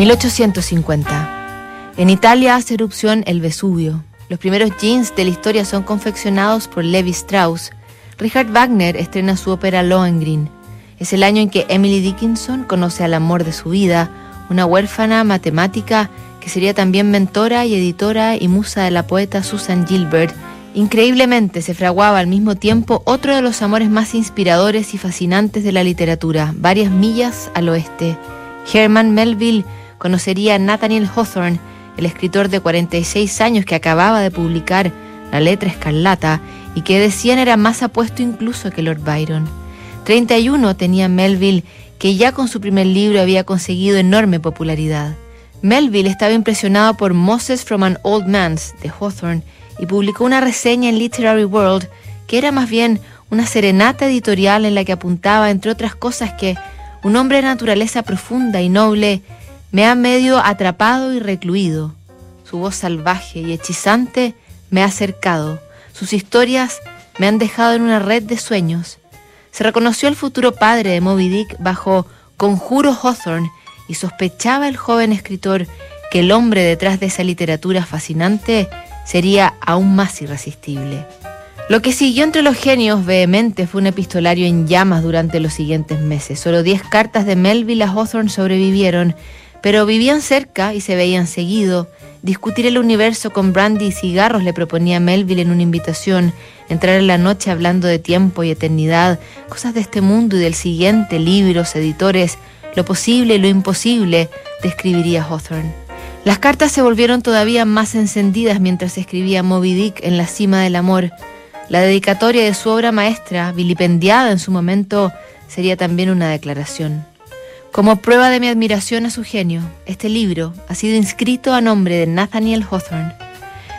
1850. En Italia hace erupción el Vesubio. Los primeros jeans de la historia son confeccionados por Levi Strauss. Richard Wagner estrena su ópera Lohengrin. Es el año en que Emily Dickinson conoce al amor de su vida, una huérfana matemática que sería también mentora y editora y musa de la poeta Susan Gilbert. Increíblemente se fraguaba al mismo tiempo otro de los amores más inspiradores y fascinantes de la literatura, varias millas al oeste. Herman Melville conocería a Nathaniel Hawthorne, el escritor de 46 años que acababa de publicar La letra escarlata y que decían era más apuesto incluso que Lord Byron. 31 tenía Melville, que ya con su primer libro había conseguido enorme popularidad. Melville estaba impresionado por Moses from an Old Man's de Hawthorne y publicó una reseña en Literary World que era más bien una serenata editorial en la que apuntaba, entre otras cosas, que un hombre de naturaleza profunda y noble me ha medio atrapado y recluido. Su voz salvaje y hechizante me ha acercado. Sus historias me han dejado en una red de sueños. Se reconoció el futuro padre de Moby Dick bajo Conjuro Hawthorne y sospechaba el joven escritor que el hombre detrás de esa literatura fascinante sería aún más irresistible. Lo que siguió entre los genios vehemente fue un epistolario en llamas durante los siguientes meses. Solo diez cartas de Melville a Hawthorne sobrevivieron pero vivían cerca y se veían seguido. Discutir el universo con brandy y cigarros le proponía Melville en una invitación, entrar en la noche hablando de tiempo y eternidad, cosas de este mundo y del siguiente, libros, editores, lo posible y lo imposible, describiría Hawthorne. Las cartas se volvieron todavía más encendidas mientras escribía Moby Dick en la cima del amor. La dedicatoria de su obra maestra, vilipendiada en su momento, sería también una declaración. Como prueba de mi admiración a su genio, este libro ha sido inscrito a nombre de Nathaniel Hawthorne.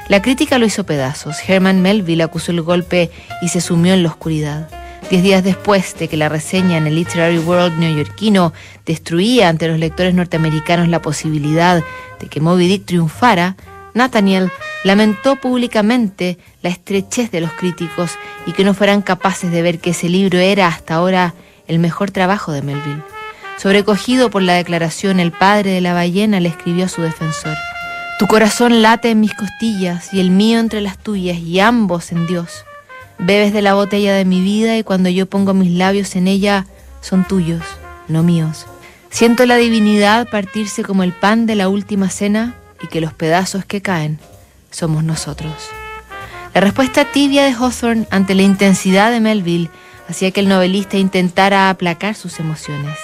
La crítica lo hizo pedazos. Herman Melville acusó el golpe y se sumió en la oscuridad. Diez días después de que la reseña en el Literary World neoyorquino destruía ante los lectores norteamericanos la posibilidad de que Moby Dick triunfara, Nathaniel lamentó públicamente la estrechez de los críticos y que no fueran capaces de ver que ese libro era hasta ahora el mejor trabajo de Melville. Sobrecogido por la declaración, el padre de la ballena le escribió a su defensor, Tu corazón late en mis costillas y el mío entre las tuyas y ambos en Dios. Bebes de la botella de mi vida y cuando yo pongo mis labios en ella son tuyos, no míos. Siento la divinidad partirse como el pan de la última cena y que los pedazos que caen somos nosotros. La respuesta tibia de Hawthorne ante la intensidad de Melville hacía que el novelista intentara aplacar sus emociones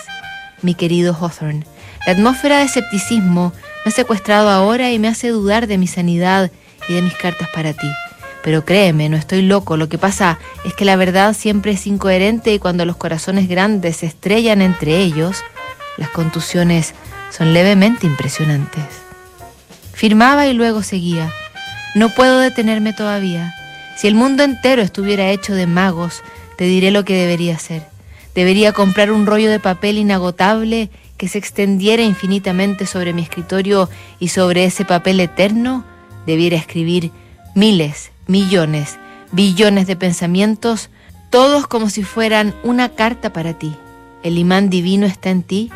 mi querido Hawthorne. La atmósfera de escepticismo me ha secuestrado ahora y me hace dudar de mi sanidad y de mis cartas para ti. Pero créeme, no estoy loco. Lo que pasa es que la verdad siempre es incoherente y cuando los corazones grandes se estrellan entre ellos, las contusiones son levemente impresionantes. Firmaba y luego seguía. No puedo detenerme todavía. Si el mundo entero estuviera hecho de magos, te diré lo que debería hacer. Debería comprar un rollo de papel inagotable que se extendiera infinitamente sobre mi escritorio y sobre ese papel eterno debiera escribir miles, millones, billones de pensamientos, todos como si fueran una carta para ti. El imán divino está en ti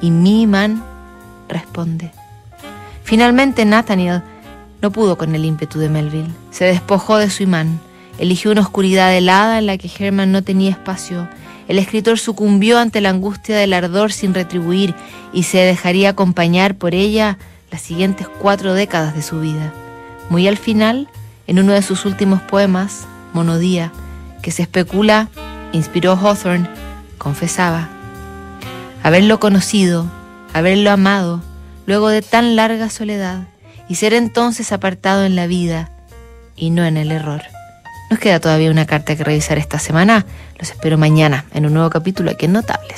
y mi imán responde. Finalmente Nathaniel no pudo con el ímpetu de Melville. Se despojó de su imán, eligió una oscuridad helada en la que Herman no tenía espacio el escritor sucumbió ante la angustia del ardor sin retribuir y se dejaría acompañar por ella las siguientes cuatro décadas de su vida. Muy al final, en uno de sus últimos poemas, Monodía, que se especula inspiró Hawthorne, confesaba, haberlo conocido, haberlo amado, luego de tan larga soledad, y ser entonces apartado en la vida y no en el error. Nos queda todavía una carta que revisar esta semana. Los espero mañana en un nuevo capítulo aquí en Notables.